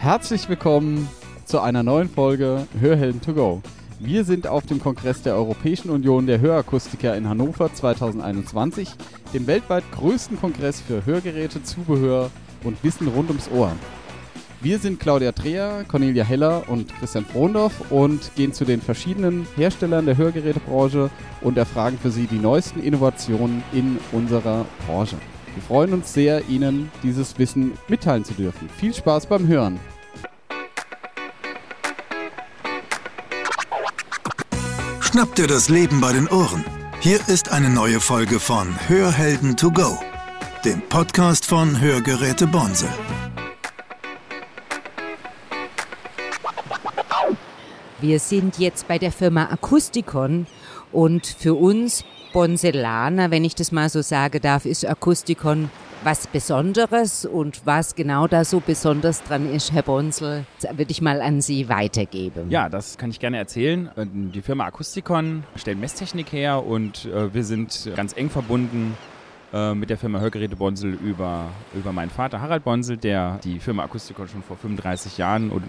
Herzlich willkommen zu einer neuen Folge Hörhelden to go. Wir sind auf dem Kongress der Europäischen Union der Hörakustiker in Hannover 2021, dem weltweit größten Kongress für Hörgeräte, Zubehör und Wissen rund ums Ohr. Wir sind Claudia Dreher, Cornelia Heller und Christian Frohndorf und gehen zu den verschiedenen Herstellern der Hörgerätebranche und erfragen für sie die neuesten Innovationen in unserer Branche. Wir freuen uns sehr, Ihnen dieses Wissen mitteilen zu dürfen. Viel Spaß beim Hören. Schnapp dir das Leben bei den Ohren. Hier ist eine neue Folge von Hörhelden to go, dem Podcast von Hörgeräte Bonse. Wir sind jetzt bei der Firma Akustikon und für uns Bonselaner, wenn ich das mal so sagen darf, ist Akustikon was Besonderes und was genau da so besonders dran ist, Herr Bonsel, würde ich mal an Sie weitergeben. Ja, das kann ich gerne erzählen. Die Firma Akustikon stellt Messtechnik her und äh, wir sind ganz eng verbunden äh, mit der Firma Hörgeräte Bonsel über, über meinen Vater Harald Bonsel, der die Firma Akustikon schon vor 35 Jahren und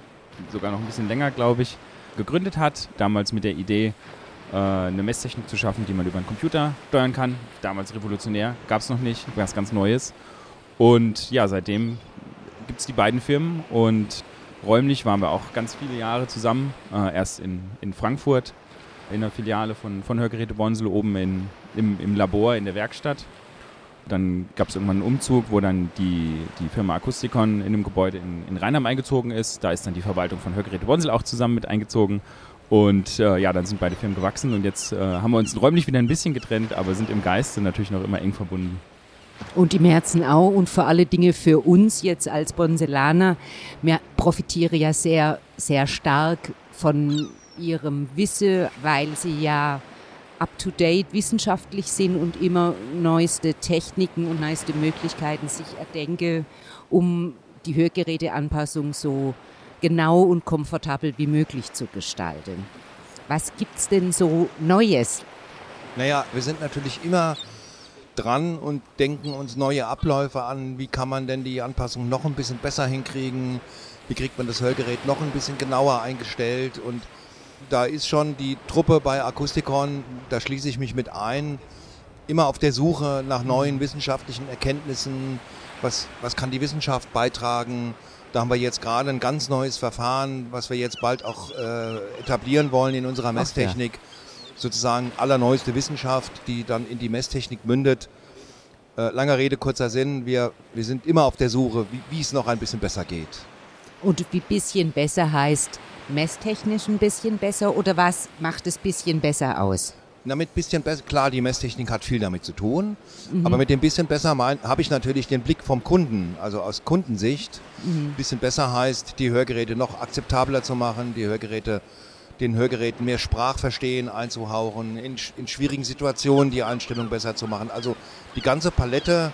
sogar noch ein bisschen länger, glaube ich, gegründet hat. Damals mit der Idee, äh, eine Messtechnik zu schaffen, die man über einen Computer steuern kann. Damals revolutionär, gab es noch nicht, was ganz Neues. Und ja, seitdem gibt es die beiden Firmen und räumlich waren wir auch ganz viele Jahre zusammen. Äh, erst in, in Frankfurt in der Filiale von, von Hörgeräte Bonsel oben in, im, im Labor in der Werkstatt. Dann gab es irgendwann einen Umzug, wo dann die, die Firma Akustikon in dem Gebäude in, in Rheinheim eingezogen ist. Da ist dann die Verwaltung von Hörgeräte Bonsel auch zusammen mit eingezogen. Und äh, ja, dann sind beide Firmen gewachsen und jetzt äh, haben wir uns räumlich wieder ein bisschen getrennt, aber sind im Geiste natürlich noch immer eng verbunden. Und im Herzen auch und vor alle Dinge für uns jetzt als Bonselaner. Wir profitieren ja sehr, sehr stark von ihrem Wissen, weil sie ja up-to-date wissenschaftlich sind und immer neueste Techniken und neueste Möglichkeiten sich erdenken, um die Hörgeräteanpassung so genau und komfortabel wie möglich zu gestalten. Was gibt es denn so Neues? Naja, wir sind natürlich immer dran und denken uns neue Abläufe an. Wie kann man denn die Anpassung noch ein bisschen besser hinkriegen? Wie kriegt man das Hörgerät noch ein bisschen genauer eingestellt? Und da ist schon die Truppe bei Akustikon, da schließe ich mich mit ein, immer auf der Suche nach neuen wissenschaftlichen Erkenntnissen. Was, was kann die Wissenschaft beitragen? Da haben wir jetzt gerade ein ganz neues Verfahren, was wir jetzt bald auch äh, etablieren wollen in unserer Messtechnik. Ja. Sozusagen allerneueste Wissenschaft, die dann in die Messtechnik mündet. Äh, langer Rede, kurzer Sinn. Wir, wir sind immer auf der Suche, wie, wie es noch ein bisschen besser geht. Und wie bisschen besser heißt messtechnisch ein bisschen besser oder was macht es bisschen besser aus? Damit bisschen besser, klar, die Messtechnik hat viel damit zu tun, mhm. aber mit dem bisschen besser habe ich natürlich den Blick vom Kunden, also aus Kundensicht. Mhm. Bisschen besser heißt, die Hörgeräte noch akzeptabler zu machen, die Hörgeräte, den Hörgeräten mehr Sprachverstehen einzuhauchen, in, in schwierigen Situationen die Einstellung besser zu machen. Also die ganze Palette,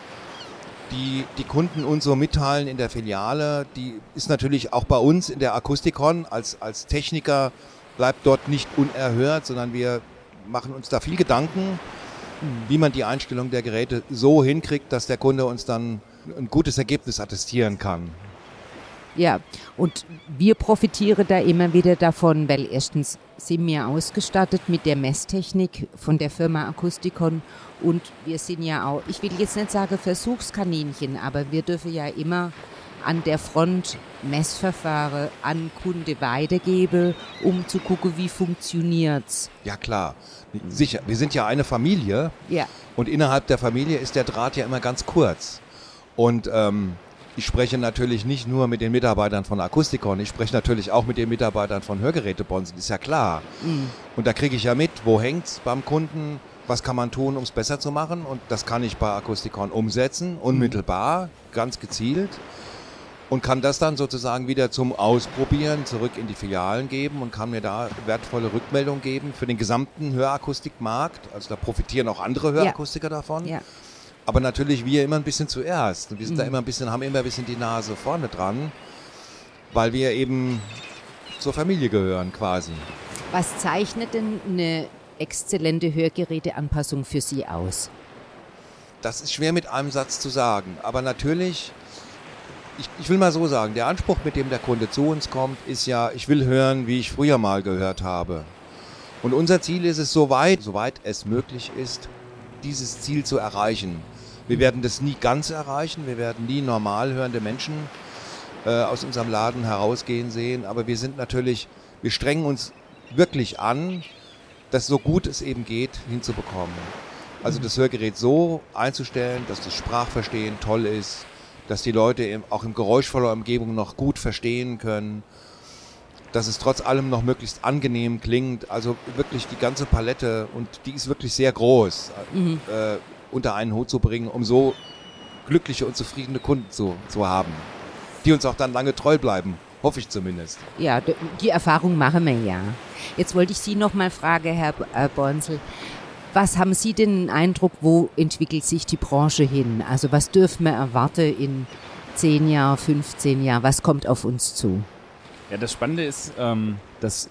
die die Kunden uns so mitteilen in der Filiale, die ist natürlich auch bei uns in der Akustikon als, als Techniker bleibt dort nicht unerhört, sondern wir machen uns da viel Gedanken, wie man die Einstellung der Geräte so hinkriegt, dass der Kunde uns dann ein gutes Ergebnis attestieren kann. Ja, und wir profitieren da immer wieder davon, weil erstens sind wir ausgestattet mit der Messtechnik von der Firma Akustikon und wir sind ja auch, ich will jetzt nicht sagen Versuchskaninchen, aber wir dürfen ja immer an der Front Messverfahren an Kunde weitergebe, um zu gucken, wie funktioniert's. Ja klar, sicher. Wir sind ja eine Familie. Ja. Und innerhalb der Familie ist der Draht ja immer ganz kurz. Und ähm, ich spreche natürlich nicht nur mit den Mitarbeitern von Akustikon, ich spreche natürlich auch mit den Mitarbeitern von Hörgerätebonsen, ist ja klar. Mhm. Und da kriege ich ja mit, wo hängt's beim Kunden, was kann man tun, um es besser zu machen. Und das kann ich bei Akustikon umsetzen, unmittelbar, ganz gezielt und kann das dann sozusagen wieder zum Ausprobieren zurück in die Filialen geben und kann mir da wertvolle Rückmeldung geben für den gesamten Hörakustikmarkt. Also da profitieren auch andere Hörakustiker ja. davon. Ja. Aber natürlich wir immer ein bisschen zuerst. Und wir sind mhm. da immer ein bisschen, haben immer ein bisschen die Nase vorne dran, weil wir eben zur Familie gehören quasi. Was zeichnet denn eine exzellente Hörgeräteanpassung für Sie aus? Das ist schwer mit einem Satz zu sagen. Aber natürlich ich, ich will mal so sagen, der Anspruch, mit dem der Kunde zu uns kommt, ist ja, ich will hören, wie ich früher mal gehört habe. Und unser Ziel ist es, soweit, soweit es möglich ist, dieses Ziel zu erreichen. Wir werden das nie ganz erreichen, wir werden nie normal hörende Menschen äh, aus unserem Laden herausgehen sehen, aber wir sind natürlich, wir strengen uns wirklich an, das so gut es eben geht hinzubekommen. Also das Hörgerät so einzustellen, dass das Sprachverstehen toll ist, dass die Leute im, auch in geräuschvoller Umgebung noch gut verstehen können, dass es trotz allem noch möglichst angenehm klingt. Also wirklich die ganze Palette und die ist wirklich sehr groß, mhm. äh, unter einen Hut zu bringen, um so glückliche und zufriedene Kunden zu, zu haben, die uns auch dann lange treu bleiben. Hoffe ich zumindest. Ja, die Erfahrung machen wir ja. Jetzt wollte ich Sie noch mal fragen, Herr äh, Bonsel. Was haben Sie den Eindruck, wo entwickelt sich die Branche hin? Also was dürfen wir erwarten in 10 Jahren, 15 Jahren? Was kommt auf uns zu? Ja, das Spannende ist, ähm, dass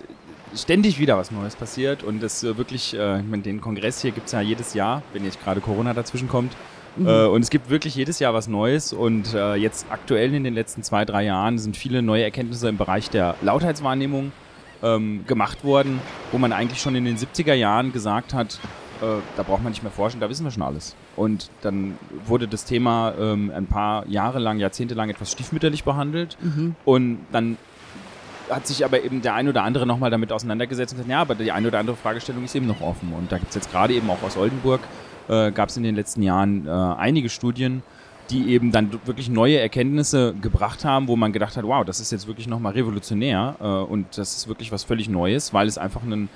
ständig wieder was Neues passiert und das äh, wirklich, äh, ich meine, den Kongress hier gibt es ja jedes Jahr, wenn jetzt gerade Corona dazwischen kommt. Mhm. Äh, und es gibt wirklich jedes Jahr was Neues und äh, jetzt aktuell in den letzten zwei, drei Jahren sind viele neue Erkenntnisse im Bereich der Lautheitswahrnehmung ähm, gemacht worden, wo man eigentlich schon in den 70er Jahren gesagt hat, äh, da braucht man nicht mehr forschen, da wissen wir schon alles. Und dann wurde das Thema ähm, ein paar Jahre lang, Jahrzehnte lang etwas stiefmütterlich behandelt. Mhm. Und dann hat sich aber eben der ein oder andere nochmal damit auseinandergesetzt und gesagt, ja, aber die eine oder andere Fragestellung ist eben noch offen. Und da gibt es jetzt gerade eben auch aus Oldenburg, äh, gab es in den letzten Jahren äh, einige Studien, die eben dann wirklich neue Erkenntnisse gebracht haben, wo man gedacht hat, wow, das ist jetzt wirklich nochmal revolutionär äh, und das ist wirklich was völlig Neues, weil es einfach einen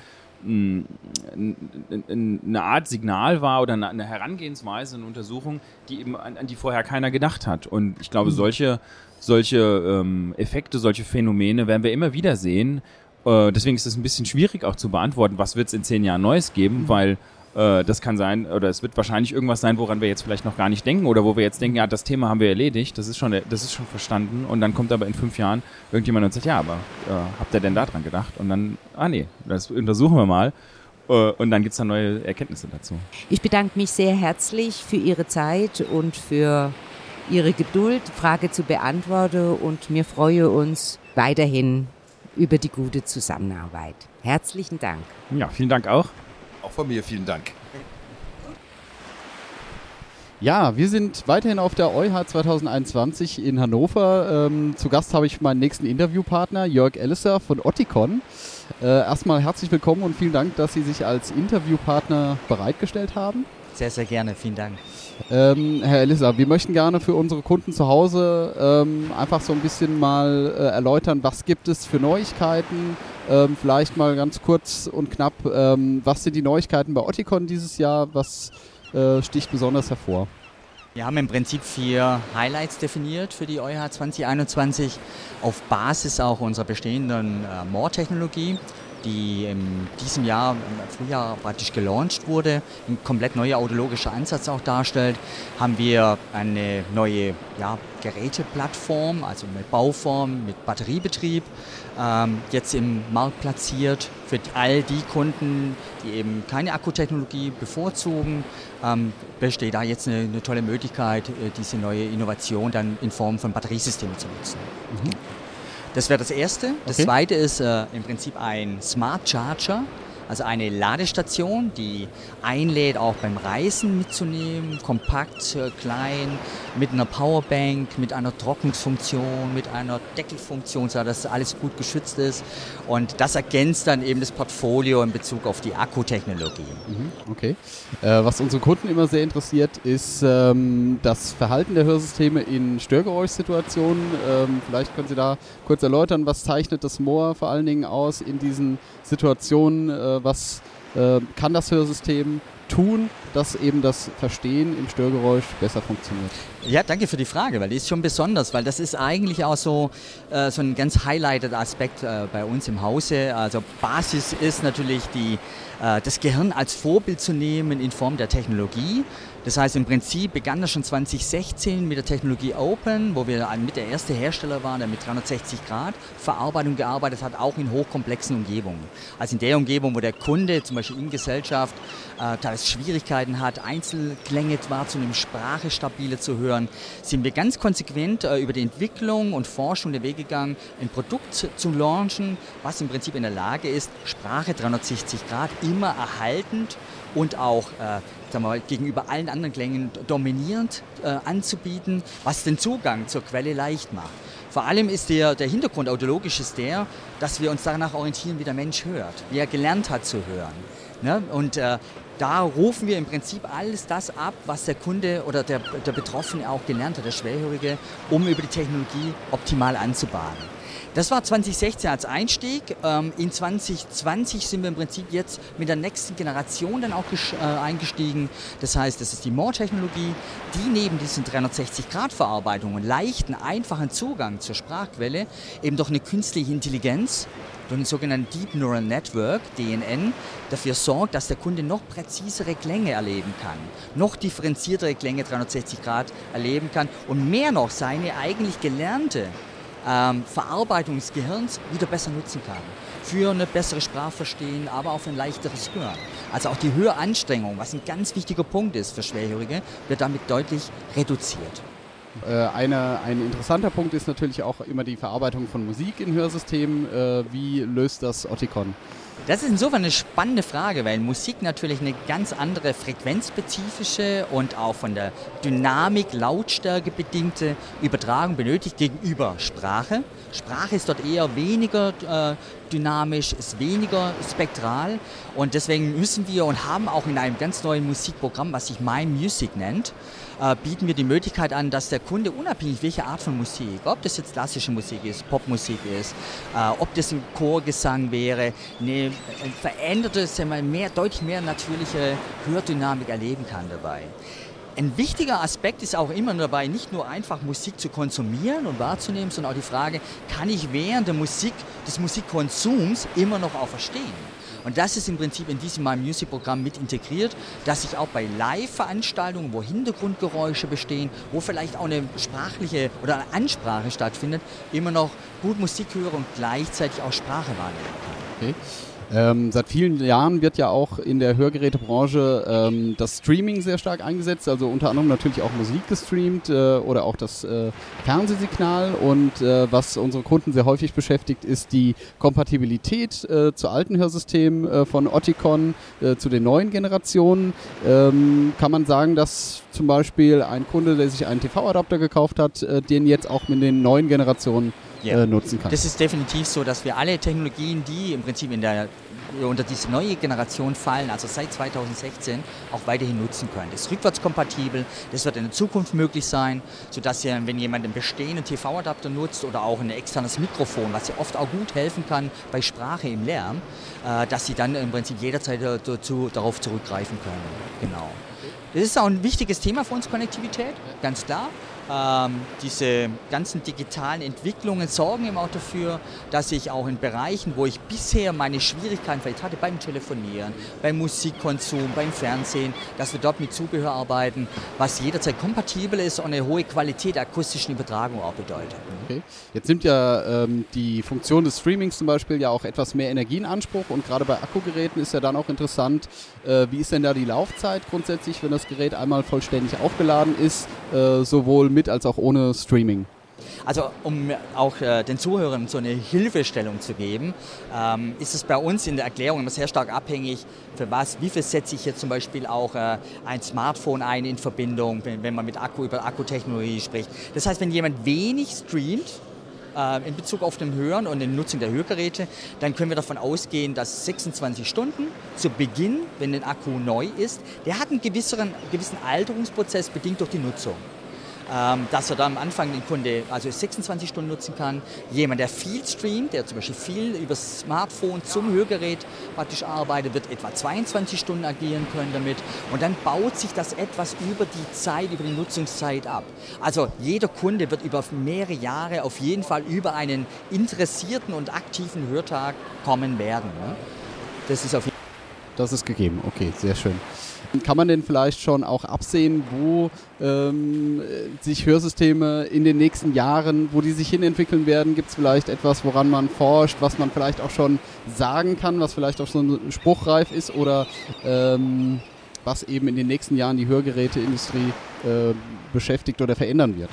eine Art Signal war oder eine Herangehensweise, eine Untersuchung, die eben an, an die vorher keiner gedacht hat. Und ich glaube, mhm. solche, solche ähm, Effekte, solche Phänomene werden wir immer wieder sehen. Äh, deswegen ist es ein bisschen schwierig auch zu beantworten, was wird es in zehn Jahren Neues geben, mhm. weil das kann sein, oder es wird wahrscheinlich irgendwas sein, woran wir jetzt vielleicht noch gar nicht denken oder wo wir jetzt denken, ja, das Thema haben wir erledigt, das ist schon, das ist schon verstanden und dann kommt aber in fünf Jahren irgendjemand und sagt, ja, aber äh, habt ihr denn da dran gedacht? Und dann, ah nee, das untersuchen wir mal. Äh, und dann gibt es dann neue Erkenntnisse dazu. Ich bedanke mich sehr herzlich für Ihre Zeit und für Ihre Geduld, Frage zu beantworten und wir freuen uns weiterhin über die gute Zusammenarbeit. Herzlichen Dank. Ja, vielen Dank auch. Auch von mir vielen Dank. Ja, wir sind weiterhin auf der EuH 2021 in Hannover. Ähm, zu Gast habe ich meinen nächsten Interviewpartner, Jörg Ellisser von Otticon. Äh, erstmal herzlich willkommen und vielen Dank, dass Sie sich als Interviewpartner bereitgestellt haben. Sehr, sehr gerne, vielen Dank. Ähm, Herr Elissa, wir möchten gerne für unsere Kunden zu Hause ähm, einfach so ein bisschen mal äh, erläutern, was gibt es für Neuigkeiten. Ähm, vielleicht mal ganz kurz und knapp, ähm, was sind die Neuigkeiten bei Otticon dieses Jahr? Was äh, sticht besonders hervor? Wir haben im Prinzip vier Highlights definiert für die EuH 2021 auf Basis auch unserer bestehenden äh, More-Technologie die in diesem Jahr, im Frühjahr praktisch gelauncht wurde, ein komplett neuer audiologischer Ansatz auch darstellt, haben wir eine neue ja, Geräteplattform, also mit Bauform, mit Batteriebetrieb, ähm, jetzt im Markt platziert für all die Kunden, die eben keine Akkutechnologie bevorzugen, ähm, besteht da jetzt eine, eine tolle Möglichkeit, äh, diese neue Innovation dann in Form von Batteriesystemen zu nutzen. Mhm. Das wäre das Erste. Das okay. Zweite ist äh, im Prinzip ein Smart Charger. Also eine Ladestation, die einlädt, auch beim Reisen mitzunehmen, kompakt, äh, klein, mit einer Powerbank, mit einer Trocknungsfunktion, mit einer Deckelfunktion, so dass alles gut geschützt ist. Und das ergänzt dann eben das Portfolio in Bezug auf die Akkutechnologie. Mhm, okay. Äh, was unsere Kunden immer sehr interessiert, ist ähm, das Verhalten der Hörsysteme in Störgeräuschsituationen. Ähm, vielleicht können Sie da kurz erläutern, was zeichnet das Moor vor allen Dingen aus in diesen Situationen? Äh, was äh, kann das Hörsystem tun, dass eben das Verstehen im Störgeräusch besser funktioniert? Ja, danke für die Frage, weil die ist schon besonders, weil das ist eigentlich auch so, äh, so ein ganz highlighted Aspekt äh, bei uns im Hause. Also Basis ist natürlich die, äh, das Gehirn als Vorbild zu nehmen in Form der Technologie. Das heißt, im Prinzip begann das schon 2016 mit der Technologie Open, wo wir mit der erste Hersteller waren, der mit 360 Grad Verarbeitung gearbeitet hat, auch in hochkomplexen Umgebungen. Also in der Umgebung, wo der Kunde zum Beispiel in Gesellschaft äh, teilweise Schwierigkeiten hat, Einzelklänge wahrzunehmen, Sprache stabiler zu hören, sind wir ganz konsequent äh, über die Entwicklung und Forschung der Wege gegangen, ein Produkt zu launchen, was im Prinzip in der Lage ist, Sprache 360 Grad immer erhaltend und auch äh, sagen wir gegenüber allen anderen Klängen dominierend äh, anzubieten, was den Zugang zur Quelle leicht macht. Vor allem ist der, der Hintergrund audiologisch ist der, dass wir uns danach orientieren, wie der Mensch hört, wie er gelernt hat zu hören. Ne? Und äh, da rufen wir im Prinzip alles das ab, was der Kunde oder der, der Betroffene auch gelernt hat, der Schwerhörige, um über die Technologie optimal anzubahnen. Das war 2016 als Einstieg. Ähm, in 2020 sind wir im Prinzip jetzt mit der nächsten Generation dann auch äh, eingestiegen. Das heißt, das ist die More-Technologie, die neben diesen 360-Grad-Verarbeitungen leichten, einfachen Zugang zur Sprachquelle eben durch eine künstliche Intelligenz durch einen sogenannten Deep Neural Network, DNN, dafür sorgt, dass der Kunde noch präzisere Klänge erleben kann, noch differenziertere Klänge 360 Grad erleben kann und mehr noch seine eigentlich gelernte ähm, Verarbeitung des Gehirns wieder besser nutzen kann. Für eine bessere Sprachverstehen, aber auch für ein leichteres Hören. Also auch die Höranstrengung, was ein ganz wichtiger Punkt ist für Schwerhörige, wird damit deutlich reduziert. Äh, eine, ein interessanter Punkt ist natürlich auch immer die Verarbeitung von Musik in Hörsystemen. Äh, wie löst das Oticon? Das ist insofern eine spannende Frage, weil Musik natürlich eine ganz andere frequenzspezifische und auch von der Dynamik, Lautstärke bedingte Übertragung benötigt gegenüber Sprache. Sprache ist dort eher weniger äh, dynamisch, ist weniger spektral und deswegen müssen wir und haben auch in einem ganz neuen Musikprogramm, was sich My Music nennt, äh, bieten wir die Möglichkeit an, dass der Kunde unabhängig welche Art von Musik, ob das jetzt klassische Musik ist, Popmusik ist, äh, ob das ein Chorgesang wäre, eine veränderte, mehr, deutlich mehr natürliche Hördynamik erleben kann dabei. Ein wichtiger Aspekt ist auch immer dabei, nicht nur einfach Musik zu konsumieren und wahrzunehmen, sondern auch die Frage, kann ich während der Musik, des Musikkonsums immer noch auch verstehen? Und das ist im Prinzip in diesem My Music Programm mit integriert, dass ich auch bei Live-Veranstaltungen, wo Hintergrundgeräusche bestehen, wo vielleicht auch eine sprachliche oder eine Ansprache stattfindet, immer noch gut Musik höre und gleichzeitig auch Sprache wahrnehmen kann. Okay. Ähm, seit vielen Jahren wird ja auch in der Hörgerätebranche ähm, das Streaming sehr stark eingesetzt, also unter anderem natürlich auch Musik gestreamt äh, oder auch das äh, Fernsehsignal. Und äh, was unsere Kunden sehr häufig beschäftigt, ist die Kompatibilität äh, zu alten Hörsystemen äh, von Oticon äh, zu den neuen Generationen. Ähm, kann man sagen, dass zum Beispiel ein Kunde, der sich einen TV-Adapter gekauft hat, den jetzt auch mit den neuen Generationen yeah. nutzen kann? Das ist definitiv so, dass wir alle Technologien, die im Prinzip in der unter diese neue Generation fallen, also seit 2016, auch weiterhin nutzen können. Das ist rückwärtskompatibel, das wird in der Zukunft möglich sein, sodass ihr, wenn jemand einen bestehenden TV-Adapter nutzt oder auch ein externes Mikrofon, was ja oft auch gut helfen kann bei Sprache im Lärm, äh, dass sie dann im Prinzip jederzeit dazu, darauf zurückgreifen können. Genau. Das ist auch ein wichtiges Thema für uns, Konnektivität, ganz klar. Ähm, diese ganzen digitalen Entwicklungen sorgen eben auch dafür, dass ich auch in Bereichen, wo ich bisher meine Schwierigkeiten vielleicht hatte, beim Telefonieren, beim Musikkonsum, beim Fernsehen, dass wir dort mit Zubehör arbeiten, was jederzeit kompatibel ist und eine hohe Qualität der akustischen Übertragung auch bedeutet. Okay. Jetzt nimmt ja ähm, die Funktion des Streamings zum Beispiel ja auch etwas mehr Energie in Anspruch und gerade bei Akkugeräten ist ja dann auch interessant, äh, wie ist denn da die Laufzeit grundsätzlich, wenn das Gerät einmal vollständig aufgeladen ist, äh, sowohl mit mit als auch ohne Streaming? Also um auch äh, den Zuhörern so eine Hilfestellung zu geben, ähm, ist es bei uns in der Erklärung immer sehr stark abhängig, für was, wie viel setze ich jetzt zum Beispiel auch äh, ein Smartphone ein in Verbindung, wenn, wenn man mit Akku über Akkutechnologie spricht. Das heißt, wenn jemand wenig streamt, äh, in Bezug auf den Hören und die Nutzung der Hörgeräte, dann können wir davon ausgehen, dass 26 Stunden zu Beginn, wenn ein Akku neu ist, der hat einen gewissen, gewissen Alterungsprozess bedingt durch die Nutzung. Ähm, dass er da am Anfang den Kunde also 26 Stunden nutzen kann. Jemand, der viel streamt, der zum Beispiel viel über das Smartphone zum Hörgerät praktisch arbeitet, wird etwa 22 Stunden agieren können damit. Und dann baut sich das etwas über die Zeit, über die Nutzungszeit ab. Also jeder Kunde wird über mehrere Jahre auf jeden Fall über einen interessierten und aktiven Hörtag kommen werden. Ne? Das ist auf jeden Das ist gegeben, okay, sehr schön. Kann man denn vielleicht schon auch absehen, wo ähm, sich Hörsysteme in den nächsten Jahren, wo die sich hinentwickeln werden? Gibt es vielleicht etwas, woran man forscht, was man vielleicht auch schon sagen kann, was vielleicht auch schon spruchreif ist oder ähm, was eben in den nächsten Jahren die Hörgeräteindustrie äh, beschäftigt oder verändern wird?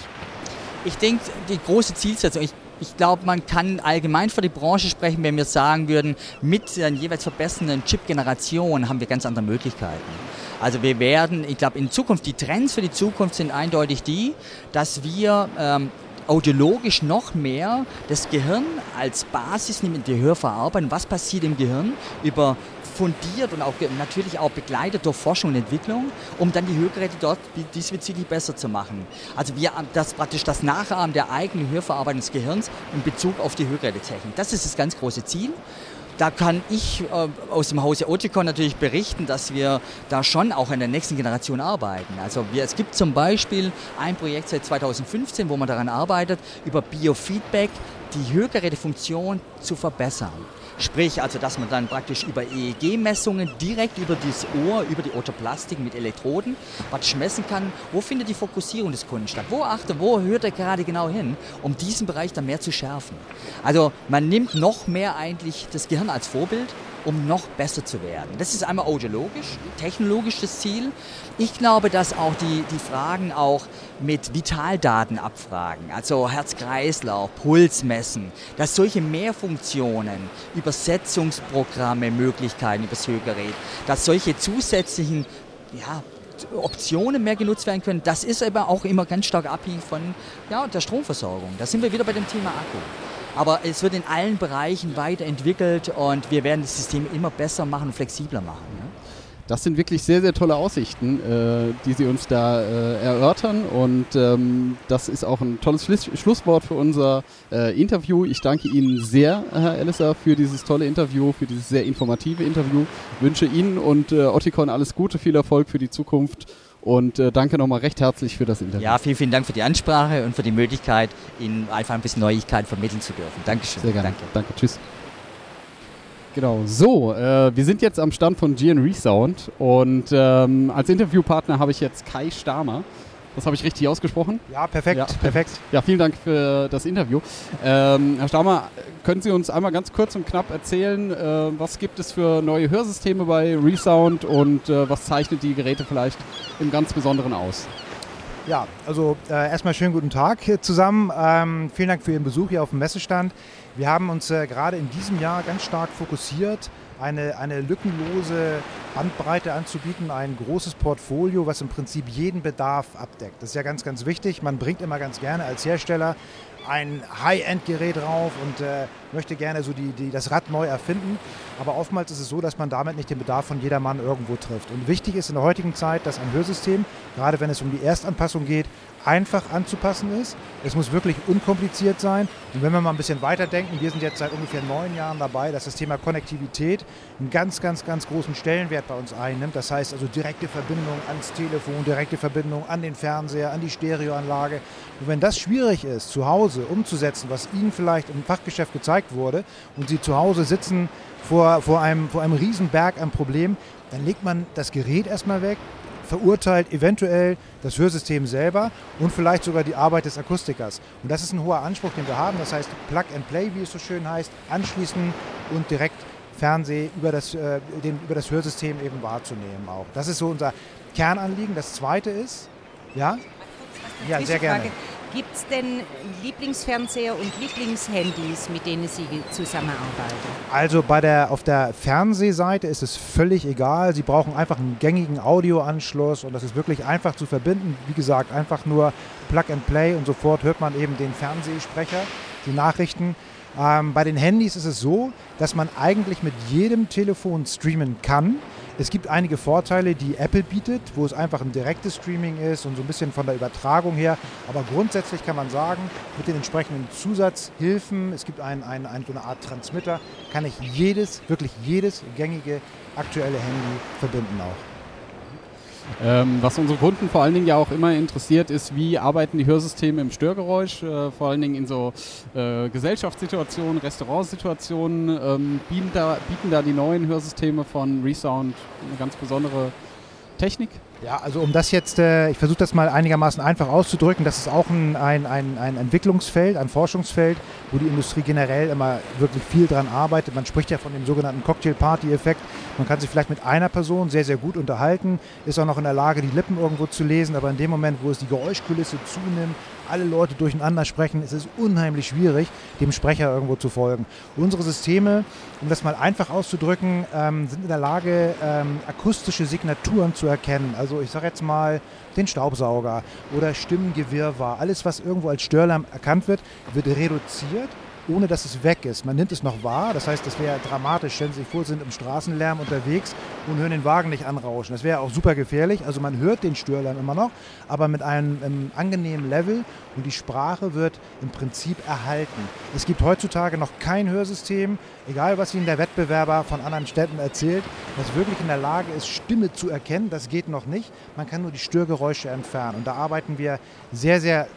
Ich denke, die große Zielsetzung, ich ich glaube, man kann allgemein für die Branche sprechen, wenn wir sagen würden, mit der jeweils verbessernden Chip-Generation haben wir ganz andere Möglichkeiten. Also wir werden, ich glaube, in Zukunft, die Trends für die Zukunft sind eindeutig die, dass wir ähm, audiologisch noch mehr das Gehirn als Basis nehmen, die Hörverarbeitung. Was passiert im Gehirn über fundiert und auch natürlich auch begleitet durch Forschung und Entwicklung, um dann die Hörgeräte dort diesbezüglich besser zu machen. Also wir das praktisch das Nachahmen der eigenen Hörverarbeitung des Gehirns in Bezug auf die Hörgerätetechnik. Das ist das ganz große Ziel. Da kann ich äh, aus dem Hause Oticon natürlich berichten, dass wir da schon auch in der nächsten Generation arbeiten. Also wir, es gibt zum Beispiel ein Projekt seit 2015, wo man daran arbeitet, über Biofeedback die Hörgerätefunktion zu verbessern. Sprich, also dass man dann praktisch über EEG-Messungen direkt über das Ohr, über die Otoplastik mit Elektroden praktisch messen kann, wo findet die Fokussierung des Kunden statt, wo achte, wo hört er gerade genau hin, um diesen Bereich dann mehr zu schärfen. Also man nimmt noch mehr eigentlich das Gehirn als Vorbild um noch besser zu werden. Das ist einmal audiologisch, technologisch das Ziel. Ich glaube, dass auch die, die Fragen auch mit Vitaldaten abfragen, also Herz-Kreislauf, Puls messen, dass solche Mehrfunktionen, Übersetzungsprogramme, Möglichkeiten über das Hörgerät, dass solche zusätzlichen ja, Optionen mehr genutzt werden können, das ist aber auch immer ganz stark abhängig von ja, der Stromversorgung. Da sind wir wieder bei dem Thema Akku. Aber es wird in allen Bereichen weiterentwickelt und wir werden das System immer besser machen flexibler machen. Das sind wirklich sehr, sehr tolle Aussichten, äh, die Sie uns da äh, erörtern. Und ähm, das ist auch ein tolles Schluss Schlusswort für unser äh, Interview. Ich danke Ihnen sehr, Herr Ellisser, für dieses tolle Interview, für dieses sehr informative Interview. Wünsche Ihnen und äh, Otticon alles Gute, viel Erfolg für die Zukunft und äh, danke nochmal recht herzlich für das Interview. Ja, vielen, vielen Dank für die Ansprache und für die Möglichkeit, Ihnen einfach ein bisschen Neuigkeit vermitteln zu dürfen. Dankeschön. Sehr gerne. Danke. Danke. Tschüss. Genau, so, äh, wir sind jetzt am Stand von GN Resound und ähm, als Interviewpartner habe ich jetzt Kai Stamer. Das habe ich richtig ausgesprochen? Ja, perfekt, ja, perfekt. Ja, vielen Dank für das Interview. Ähm, Herr Stamer, können Sie uns einmal ganz kurz und knapp erzählen, äh, was gibt es für neue Hörsysteme bei Resound und äh, was zeichnet die Geräte vielleicht im ganz Besonderen aus? Ja, also äh, erstmal schönen guten Tag zusammen. Ähm, vielen Dank für Ihren Besuch hier auf dem Messestand. Wir haben uns äh, gerade in diesem Jahr ganz stark fokussiert eine, eine lückenlose Bandbreite anzubieten, ein großes Portfolio, was im Prinzip jeden Bedarf abdeckt. Das ist ja ganz, ganz wichtig. Man bringt immer ganz gerne als Hersteller ein High-End-Gerät drauf und äh, möchte gerne so die, die, das Rad neu erfinden. Aber oftmals ist es so, dass man damit nicht den Bedarf von jedermann irgendwo trifft. Und wichtig ist in der heutigen Zeit, dass ein Hörsystem, gerade wenn es um die Erstanpassung geht, einfach anzupassen ist. Es muss wirklich unkompliziert sein. Und wenn wir mal ein bisschen weiterdenken, wir sind jetzt seit ungefähr neun Jahren dabei, dass das Thema Konnektivität einen ganz, ganz, ganz großen Stellenwert bei uns einnimmt. Das heißt also direkte Verbindung ans Telefon, direkte Verbindung an den Fernseher, an die Stereoanlage. Und wenn das schwierig ist, zu Hause umzusetzen, was Ihnen vielleicht im Fachgeschäft gezeigt wurde, und Sie zu Hause sitzen vor, vor, einem, vor einem Riesenberg an Problemen, dann legt man das Gerät erstmal weg, verurteilt eventuell das Hörsystem selber und vielleicht sogar die Arbeit des Akustikers. Und das ist ein hoher Anspruch, den wir haben. Das heißt, Plug and Play, wie es so schön heißt, anschließen und direkt Fernseh über das, äh, den, über das Hörsystem eben wahrzunehmen auch. Das ist so unser Kernanliegen. Das zweite ist, ja? Ja, sehr gerne. Gibt es denn Lieblingsfernseher und Lieblingshandys, mit denen Sie zusammenarbeiten? Also bei der, auf der Fernsehseite ist es völlig egal. Sie brauchen einfach einen gängigen Audioanschluss und das ist wirklich einfach zu verbinden. Wie gesagt, einfach nur Plug and Play und sofort hört man eben den Fernsehsprecher, die Nachrichten. Ähm, bei den Handys ist es so, dass man eigentlich mit jedem Telefon streamen kann. Es gibt einige Vorteile, die Apple bietet, wo es einfach ein direktes Streaming ist und so ein bisschen von der Übertragung her. Aber grundsätzlich kann man sagen, mit den entsprechenden Zusatzhilfen, es gibt ein, ein, ein, so eine Art Transmitter, kann ich jedes, wirklich jedes gängige aktuelle Handy verbinden auch. Ähm, was unsere Kunden vor allen Dingen ja auch immer interessiert, ist, wie arbeiten die Hörsysteme im Störgeräusch, äh, vor allen Dingen in so äh, Gesellschaftssituationen, Restaurantsituationen. Ähm, bieten, da, bieten da die neuen Hörsysteme von Resound eine ganz besondere Technik? Ja, also um das jetzt, äh, ich versuche das mal einigermaßen einfach auszudrücken, das ist auch ein, ein, ein, ein Entwicklungsfeld, ein Forschungsfeld, wo die Industrie generell immer wirklich viel dran arbeitet. Man spricht ja von dem sogenannten Cocktail-Party-Effekt. Man kann sich vielleicht mit einer Person sehr, sehr gut unterhalten, ist auch noch in der Lage, die Lippen irgendwo zu lesen, aber in dem Moment, wo es die Geräuschkulisse zunimmt, alle Leute durcheinander sprechen, ist es unheimlich schwierig, dem Sprecher irgendwo zu folgen. Unsere Systeme, um das mal einfach auszudrücken, ähm, sind in der Lage, ähm, akustische Signaturen zu erkennen. Also ich sage jetzt mal den Staubsauger oder Stimmengewirrwarr. Alles, was irgendwo als Störlärm erkannt wird, wird reduziert ohne dass es weg ist. Man nimmt es noch wahr, das heißt, das wäre dramatisch. Stellen Sie sich vor, Sie sind im Straßenlärm unterwegs und hören den Wagen nicht anrauschen. Das wäre auch super gefährlich. Also man hört den Störlärm immer noch, aber mit einem, einem angenehmen Level und die Sprache wird im Prinzip erhalten. Es gibt heutzutage noch kein Hörsystem, egal was Ihnen der Wettbewerber von anderen Städten erzählt, das wirklich in der Lage ist, Stimme zu erkennen. Das geht noch nicht. Man kann nur die Störgeräusche entfernen. Und da arbeiten wir sehr, sehr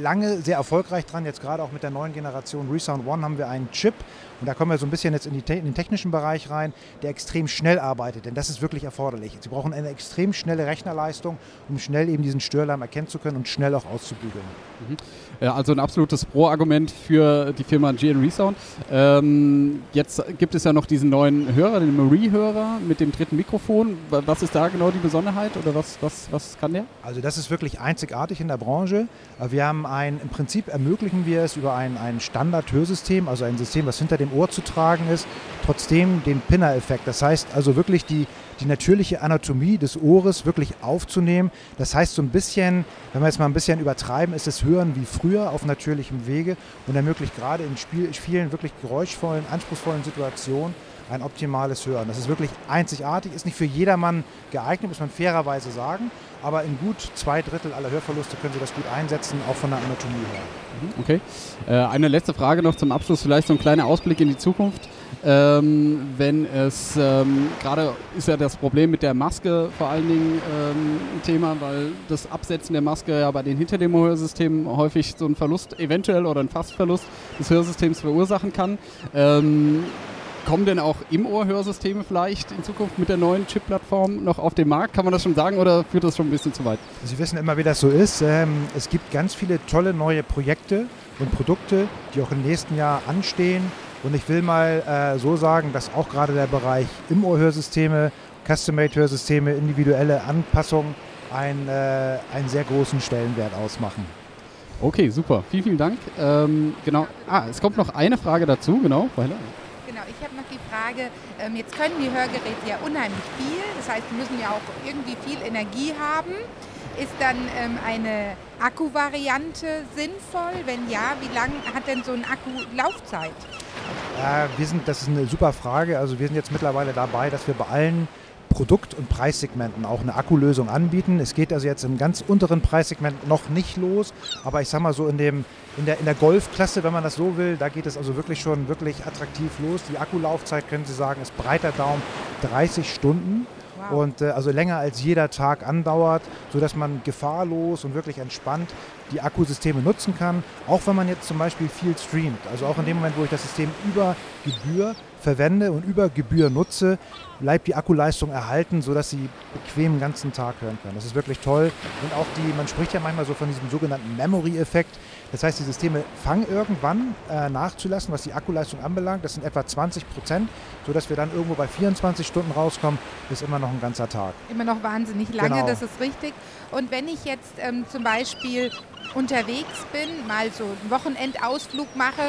lange sehr erfolgreich dran. Jetzt gerade auch mit der neuen Generation Resound One haben wir einen Chip. Und da kommen wir so ein bisschen jetzt in, in, den technischen Bereich rein, der extrem schnell arbeitet, denn das ist wirklich erforderlich. Sie brauchen eine extrem schnelle Rechnerleistung, um schnell eben diesen Störlärm erkennen zu können und schnell auch auszubügeln. Mhm. Ja, also ein absolutes Pro-Argument für die Firma GN Resound. Ähm, jetzt gibt es ja noch diesen neuen Hörer, den Marie-Hörer mit dem dritten Mikrofon. Was ist da genau die Besonderheit oder was, was, was kann der? Also das ist wirklich einzigartig in der Branche. Wir haben ein, im Prinzip ermöglichen wir es über ein, ein Standard-Hörsystem, also ein System, was hinter dem Ohr zu tragen ist, trotzdem den Pinner-Effekt. Das heißt also wirklich die die natürliche Anatomie des Ohres wirklich aufzunehmen. Das heißt so ein bisschen, wenn wir jetzt mal ein bisschen übertreiben, ist es Hören wie früher auf natürlichem Wege und ermöglicht gerade in Spiel, vielen wirklich geräuschvollen, anspruchsvollen Situationen ein optimales Hören. Das ist wirklich einzigartig, ist nicht für jedermann geeignet, muss man fairerweise sagen, aber in gut zwei Drittel aller Hörverluste können Sie das gut einsetzen, auch von der Anatomie her. Mhm, okay. Äh, eine letzte Frage noch zum Abschluss, vielleicht so ein kleiner Ausblick in die Zukunft. Ähm, wenn es ähm, gerade ist ja das Problem mit der Maske vor allen Dingen ähm, ein Thema, weil das Absetzen der Maske ja bei den hinter dem Hörsystemen häufig so einen Verlust eventuell oder einen Fastverlust des Hörsystems verursachen kann. Kommen denn auch im Ohr Hörsysteme vielleicht in Zukunft mit der neuen Chip-Plattform noch auf den Markt? Kann man das schon sagen oder führt das schon ein bisschen zu weit? Sie wissen immer, wie das so ist. Ähm, es gibt ganz viele tolle neue Projekte und Produkte, die auch im nächsten Jahr anstehen und ich will mal äh, so sagen, dass auch gerade der Bereich Im-Ohr-Hörsysteme, Custom-Made-Hörsysteme, individuelle Anpassungen einen, äh, einen sehr großen Stellenwert ausmachen. Okay, super. Vielen, vielen Dank. Ähm, genau. Ah, es kommt noch eine Frage dazu, genau. Genau, ich habe noch die Frage, ähm, jetzt können die Hörgeräte ja unheimlich viel, das heißt, die müssen ja auch irgendwie viel Energie haben. Ist dann ähm, eine Akkuvariante sinnvoll? Wenn ja, wie lange hat denn so ein Akku Laufzeit? Äh, wir sind, das ist eine super Frage. Also wir sind jetzt mittlerweile dabei, dass wir bei allen Produkt- und Preissegmenten auch eine Akkulösung anbieten. Es geht also jetzt im ganz unteren Preissegment noch nicht los, aber ich sag mal so in, dem, in, der, in der Golfklasse, wenn man das so will, da geht es also wirklich schon wirklich attraktiv los. Die Akkulaufzeit, können Sie sagen, ist breiter Daumen 30 Stunden. Wow. Und äh, also länger als jeder Tag andauert, sodass man gefahrlos und wirklich entspannt die Akkusysteme nutzen kann. Auch wenn man jetzt zum Beispiel viel streamt. Also auch in dem Moment, wo ich das System über Gebühr verwende und über Gebühr nutze, bleibt die Akkuleistung erhalten, sodass Sie bequem den ganzen Tag hören können. Das ist wirklich toll. Und auch die, man spricht ja manchmal so von diesem sogenannten Memory-Effekt. Das heißt, die Systeme fangen irgendwann äh, nachzulassen, was die Akkuleistung anbelangt. Das sind etwa 20 Prozent, sodass wir dann irgendwo bei 24 Stunden rauskommen, ist immer noch ein ganzer Tag. Immer noch wahnsinnig lange, genau. das ist richtig. Und wenn ich jetzt ähm, zum Beispiel unterwegs bin, mal so einen Wochenendausflug mache,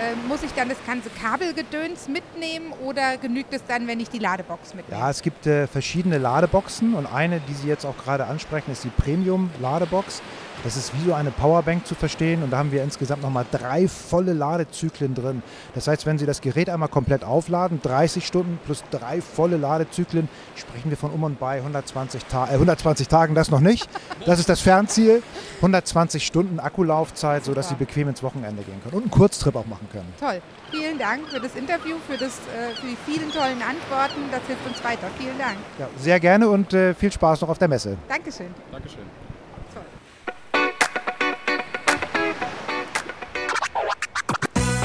äh, muss ich dann das ganze Kabelgedöns mitnehmen oder genügt es dann, wenn ich die Ladebox mitnehme? Ja, es gibt äh, verschiedene Ladeboxen und eine, die Sie jetzt auch gerade ansprechen, ist die Premium-Ladebox. Das ist wie so eine Powerbank zu verstehen und da haben wir insgesamt nochmal drei volle Ladezyklen drin. Das heißt, wenn Sie das Gerät einmal komplett aufladen, 30 Stunden plus drei volle Ladezyklen, sprechen wir von um und bei 120, Ta äh, 120 Tagen, das noch nicht. Das ist das Fernziel. 120 Stunden Akkulaufzeit, sodass Sie bequem ins Wochenende gehen können und einen Kurztrip auch machen können. Toll. Vielen Dank für das Interview, für, das, äh, für die vielen tollen Antworten. Das hilft uns weiter. Vielen Dank. Ja, sehr gerne und äh, viel Spaß noch auf der Messe. Dankeschön. Dankeschön.